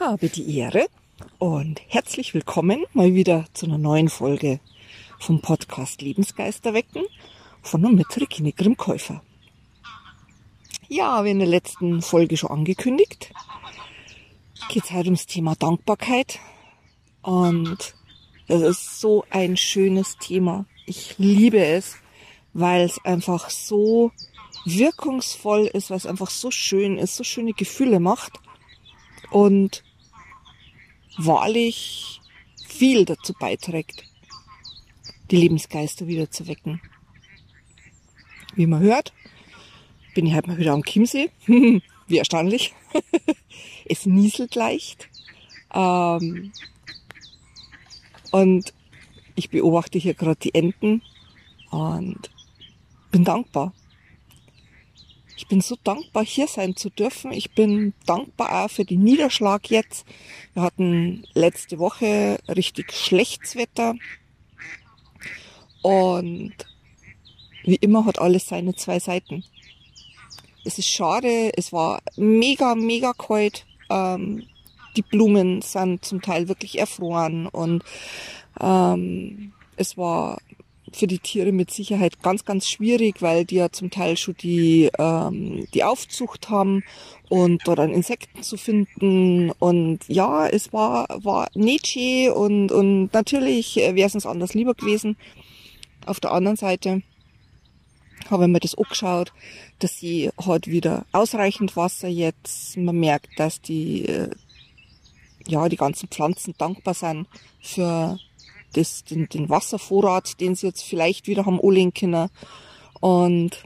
Habe die Ehre und herzlich willkommen mal wieder zu einer neuen Folge vom Podcast Lebensgeister wecken von und mit Regine Grimmkäufer. Ja, wie in der letzten Folge schon angekündigt, geht es heute ums Thema Dankbarkeit und das ist so ein schönes Thema. Ich liebe es, weil es einfach so wirkungsvoll ist, weil es einfach so schön ist, so schöne Gefühle macht und wahrlich viel dazu beiträgt, die Lebensgeister wieder zu wecken. Wie man hört, bin ich halt mal wieder am Chiemsee. Wie erstaunlich. es nieselt leicht. Ähm, und ich beobachte hier gerade die Enten und bin dankbar. Ich bin so dankbar, hier sein zu dürfen. Ich bin dankbar auch für den Niederschlag jetzt. Wir hatten letzte Woche richtig schlechtes Wetter. Und wie immer hat alles seine zwei Seiten. Es ist schade, es war mega, mega kalt. Ähm, die Blumen sind zum Teil wirklich erfroren und ähm, es war für die Tiere mit Sicherheit ganz, ganz schwierig, weil die ja zum Teil schon die, ähm, die Aufzucht haben und dort an Insekten zu finden. Und ja, es war, war nicht schön und, und natürlich wäre es uns anders lieber gewesen. Auf der anderen Seite habe ich mir das angeschaut, dass sie hat wieder ausreichend Wasser jetzt. Man merkt, dass die, äh, ja, die ganzen Pflanzen dankbar sind für das, den, den Wasservorrat, den sie jetzt vielleicht wieder haben anlegen können. Und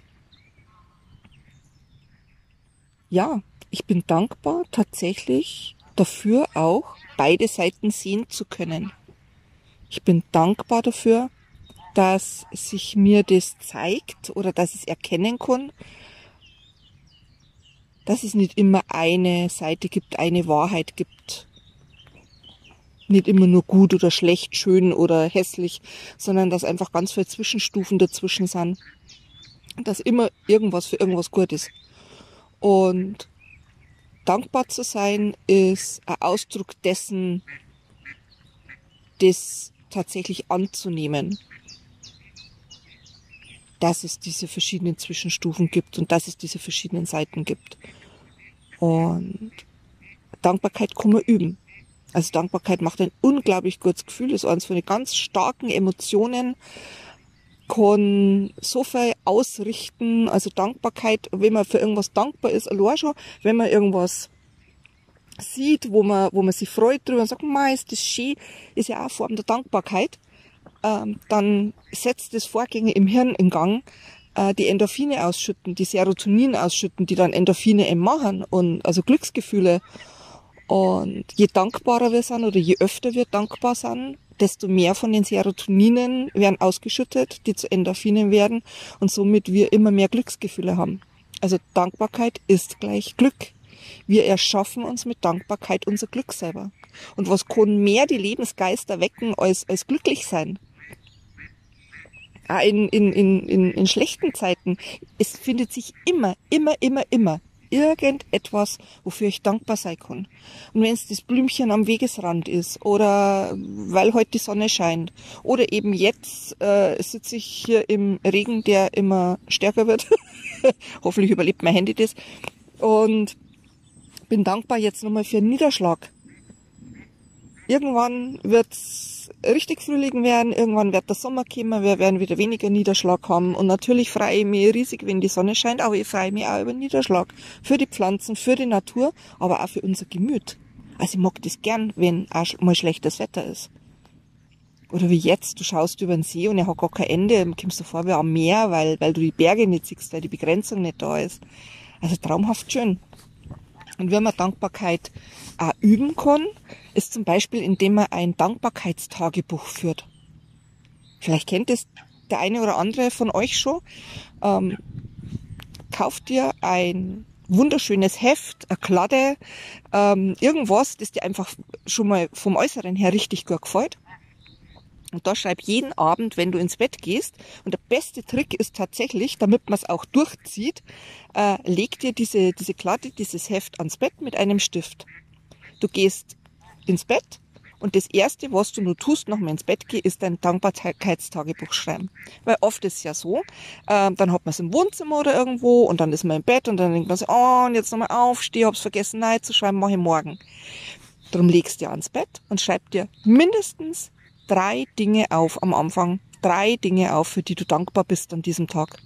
ja, ich bin dankbar tatsächlich dafür auch, beide Seiten sehen zu können. Ich bin dankbar dafür, dass sich mir das zeigt oder dass ich es erkennen kann, dass es nicht immer eine Seite gibt, eine Wahrheit gibt nicht immer nur gut oder schlecht, schön oder hässlich, sondern dass einfach ganz viele Zwischenstufen dazwischen sind. Dass immer irgendwas für irgendwas gut ist. Und dankbar zu sein ist ein Ausdruck dessen, das tatsächlich anzunehmen. Dass es diese verschiedenen Zwischenstufen gibt und dass es diese verschiedenen Seiten gibt. Und Dankbarkeit kann man üben. Also Dankbarkeit macht ein unglaublich gutes Gefühl, ist eines von den ganz starken Emotionen, kann so viel ausrichten. Also Dankbarkeit, wenn man für irgendwas dankbar ist, allein schon, wenn man irgendwas sieht, wo man, wo man sich freut drüber und sagt, Ma, ist das schön, ist ja auch eine Form der Dankbarkeit, ähm, dann setzt das Vorgänge im Hirn in Gang, äh, die Endorphine ausschütten, die Serotonin ausschütten, die dann Endorphine eben machen und also Glücksgefühle und je dankbarer wir sind oder je öfter wir dankbar sind, desto mehr von den Serotoninen werden ausgeschüttet, die zu Endorphinen werden und somit wir immer mehr Glücksgefühle haben. Also Dankbarkeit ist gleich Glück. Wir erschaffen uns mit Dankbarkeit unser Glück selber. Und was kann mehr die Lebensgeister wecken als, als glücklich sein? In, in, in, in, in schlechten Zeiten. Es findet sich immer, immer, immer, immer irgendetwas, wofür ich dankbar sein kann. Und wenn es das Blümchen am Wegesrand ist oder weil heute die Sonne scheint oder eben jetzt äh, sitze ich hier im Regen, der immer stärker wird. Hoffentlich überlebt mein Handy das. Und bin dankbar jetzt nochmal für einen Niederschlag. Irgendwann wird's richtig Frühling werden, irgendwann wird der Sommer kommen, wir werden wieder weniger Niederschlag haben und natürlich freue ich mich riesig, wenn die Sonne scheint, aber ich freue mich auch über Niederschlag. Für die Pflanzen, für die Natur, aber auch für unser Gemüt. Also ich mag das gern, wenn auch mal schlechtes Wetter ist. Oder wie jetzt, du schaust über den See und er hat gar kein Ende, dann kommst du vor wie am Meer, weil, weil du die Berge nicht siehst, weil die Begrenzung nicht da ist. Also traumhaft schön. Und wenn man Dankbarkeit auch üben kann, ist zum Beispiel, indem man ein Dankbarkeitstagebuch führt. Vielleicht kennt es der eine oder andere von euch schon. Ähm, kauft dir ein wunderschönes Heft, eine Kladde, ähm, irgendwas, das dir einfach schon mal vom Äußeren her richtig gut gefällt. Und da schreib jeden Abend, wenn du ins Bett gehst. Und der beste Trick ist tatsächlich, damit man es auch durchzieht, äh, leg dir diese, diese Kladde, dieses Heft ans Bett mit einem Stift. du gehst ins Bett und das Erste, was du nur tust, dem ins Bett gehen, ist dein Dankbarkeitstagebuch schreiben. Weil oft ist ja so, äh, dann hat man es im Wohnzimmer oder irgendwo und dann ist man im Bett und dann denkt man sich, oh, und jetzt nochmal aufstehen, hab's vergessen, nein zu schreiben, mache ich morgen. Darum legst du dir ans Bett und schreib dir mindestens drei Dinge auf am Anfang. Drei Dinge auf, für die du dankbar bist an diesem Tag.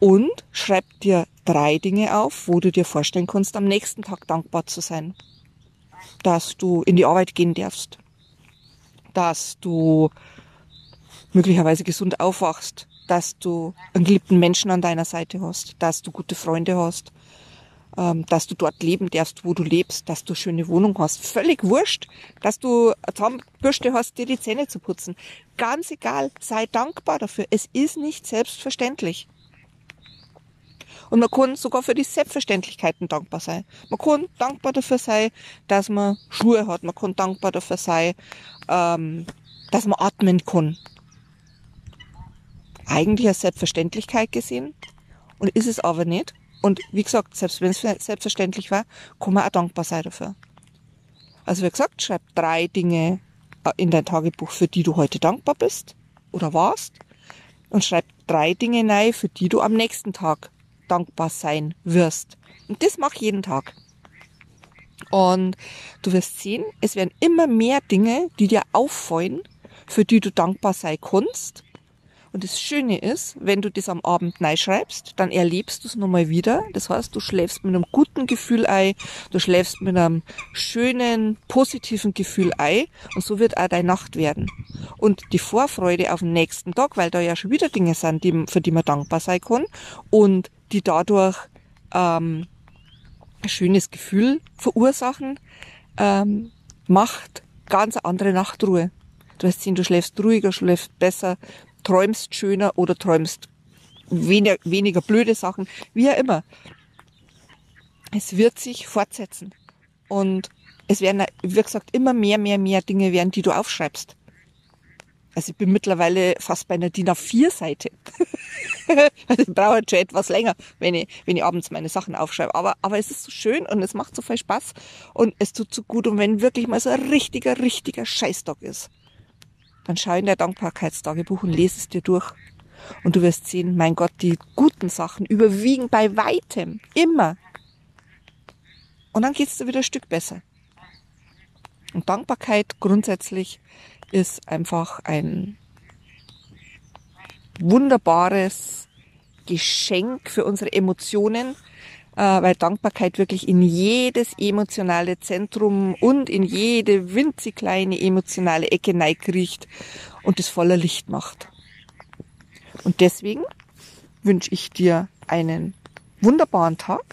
Und schreib dir drei Dinge auf, wo du dir vorstellen kannst, am nächsten Tag dankbar zu sein dass du in die Arbeit gehen darfst, dass du möglicherweise gesund aufwachst, dass du einen geliebten Menschen an deiner Seite hast, dass du gute Freunde hast, ähm, dass du dort leben darfst, wo du lebst, dass du schöne Wohnung hast. Völlig wurscht, dass du eine Zahnbürste hast, dir die Zähne zu putzen. Ganz egal, sei dankbar dafür. Es ist nicht selbstverständlich. Und man kann sogar für die Selbstverständlichkeiten dankbar sein. Man kann dankbar dafür sein, dass man Schuhe hat. Man kann dankbar dafür sein, ähm, dass man atmen kann. Eigentlich als Selbstverständlichkeit gesehen. Und ist es aber nicht. Und wie gesagt, selbst wenn es selbstverständlich war, kann man auch dankbar sein dafür. Also wie gesagt, schreib drei Dinge äh, in dein Tagebuch, für die du heute dankbar bist oder warst. Und schreib drei Dinge rein, für die du am nächsten Tag dankbar sein wirst. Und das mach jeden Tag. Und du wirst sehen, es werden immer mehr Dinge, die dir auffallen, für die du dankbar sein kannst. Und das Schöne ist, wenn du das am Abend schreibst, dann erlebst du es nochmal wieder. Das heißt, du schläfst mit einem guten Gefühl ein, du schläfst mit einem schönen, positiven Gefühl ein und so wird auch deine Nacht werden. Und die Vorfreude auf den nächsten Tag, weil da ja schon wieder Dinge sind, die, für die man dankbar sein kann und die dadurch ähm, ein schönes Gefühl verursachen, ähm, macht ganz andere Nachtruhe. Du wirst sehen, du schläfst ruhiger, schläfst besser, träumst schöner oder träumst weniger, weniger blöde Sachen, wie auch immer. Es wird sich fortsetzen. Und es werden, wie gesagt, immer mehr, mehr, mehr Dinge werden, die du aufschreibst. Also ich bin mittlerweile fast bei einer DIN A4-Seite. also ich brauche schon etwas länger, wenn ich, wenn ich abends meine Sachen aufschreibe. Aber, aber es ist so schön und es macht so viel Spaß und es tut so gut. Und wenn wirklich mal so ein richtiger, richtiger Scheißtag ist, dann schau in der Dankbarkeitstagebuch und lese es dir durch. Und du wirst sehen, mein Gott, die guten Sachen überwiegen bei weitem. Immer. Und dann geht's dir wieder ein Stück besser. Und Dankbarkeit grundsätzlich ist einfach ein wunderbares Geschenk für unsere Emotionen, weil Dankbarkeit wirklich in jedes emotionale Zentrum und in jede winzig kleine emotionale Ecke neigricht und es voller Licht macht. Und deswegen wünsche ich dir einen wunderbaren Tag,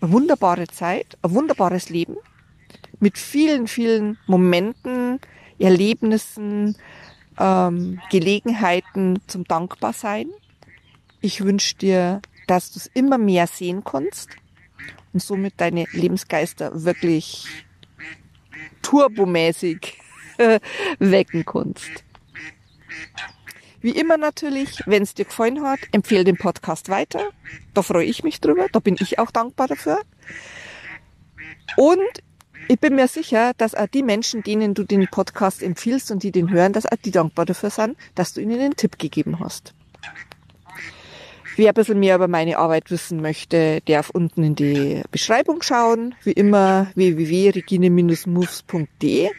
eine wunderbare Zeit, ein wunderbares Leben mit vielen, vielen Momenten, Erlebnissen, ähm, Gelegenheiten zum Dankbarsein. Ich wünsche dir, dass du es immer mehr sehen kannst und somit deine Lebensgeister wirklich turbomäßig wecken kannst. Wie immer natürlich, wenn es dir gefallen hat, empfehle den Podcast weiter. Da freue ich mich drüber, da bin ich auch dankbar dafür. Und ich bin mir sicher, dass auch die Menschen, denen du den Podcast empfiehlst und die den hören, dass auch die dankbar dafür sind, dass du ihnen den Tipp gegeben hast. Wer ein bisschen mehr über meine Arbeit wissen möchte, darf unten in die Beschreibung schauen. Wie immer www.regine-moves.de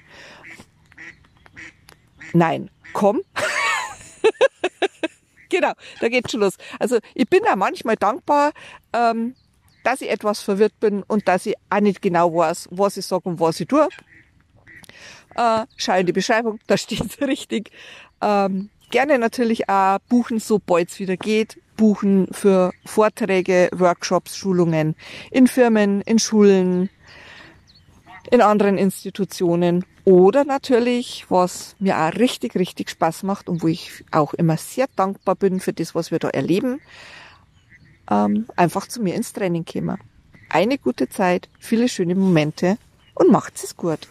Nein, komm. genau, da geht's schon los. Also ich bin da manchmal dankbar, ähm, dass ich etwas verwirrt bin und dass ich auch nicht genau weiß, was ich sage und was ich tue. Äh, schau in die Beschreibung, da steht's richtig. Ähm, gerne natürlich auch buchen, sobald es wieder geht. Buchen für Vorträge, Workshops, Schulungen in Firmen, in Schulen, in anderen Institutionen oder natürlich, was mir auch richtig, richtig Spaß macht und wo ich auch immer sehr dankbar bin für das, was wir da erleben, ähm, einfach zu mir ins Training kommen. Eine gute Zeit, viele schöne Momente und macht's es gut.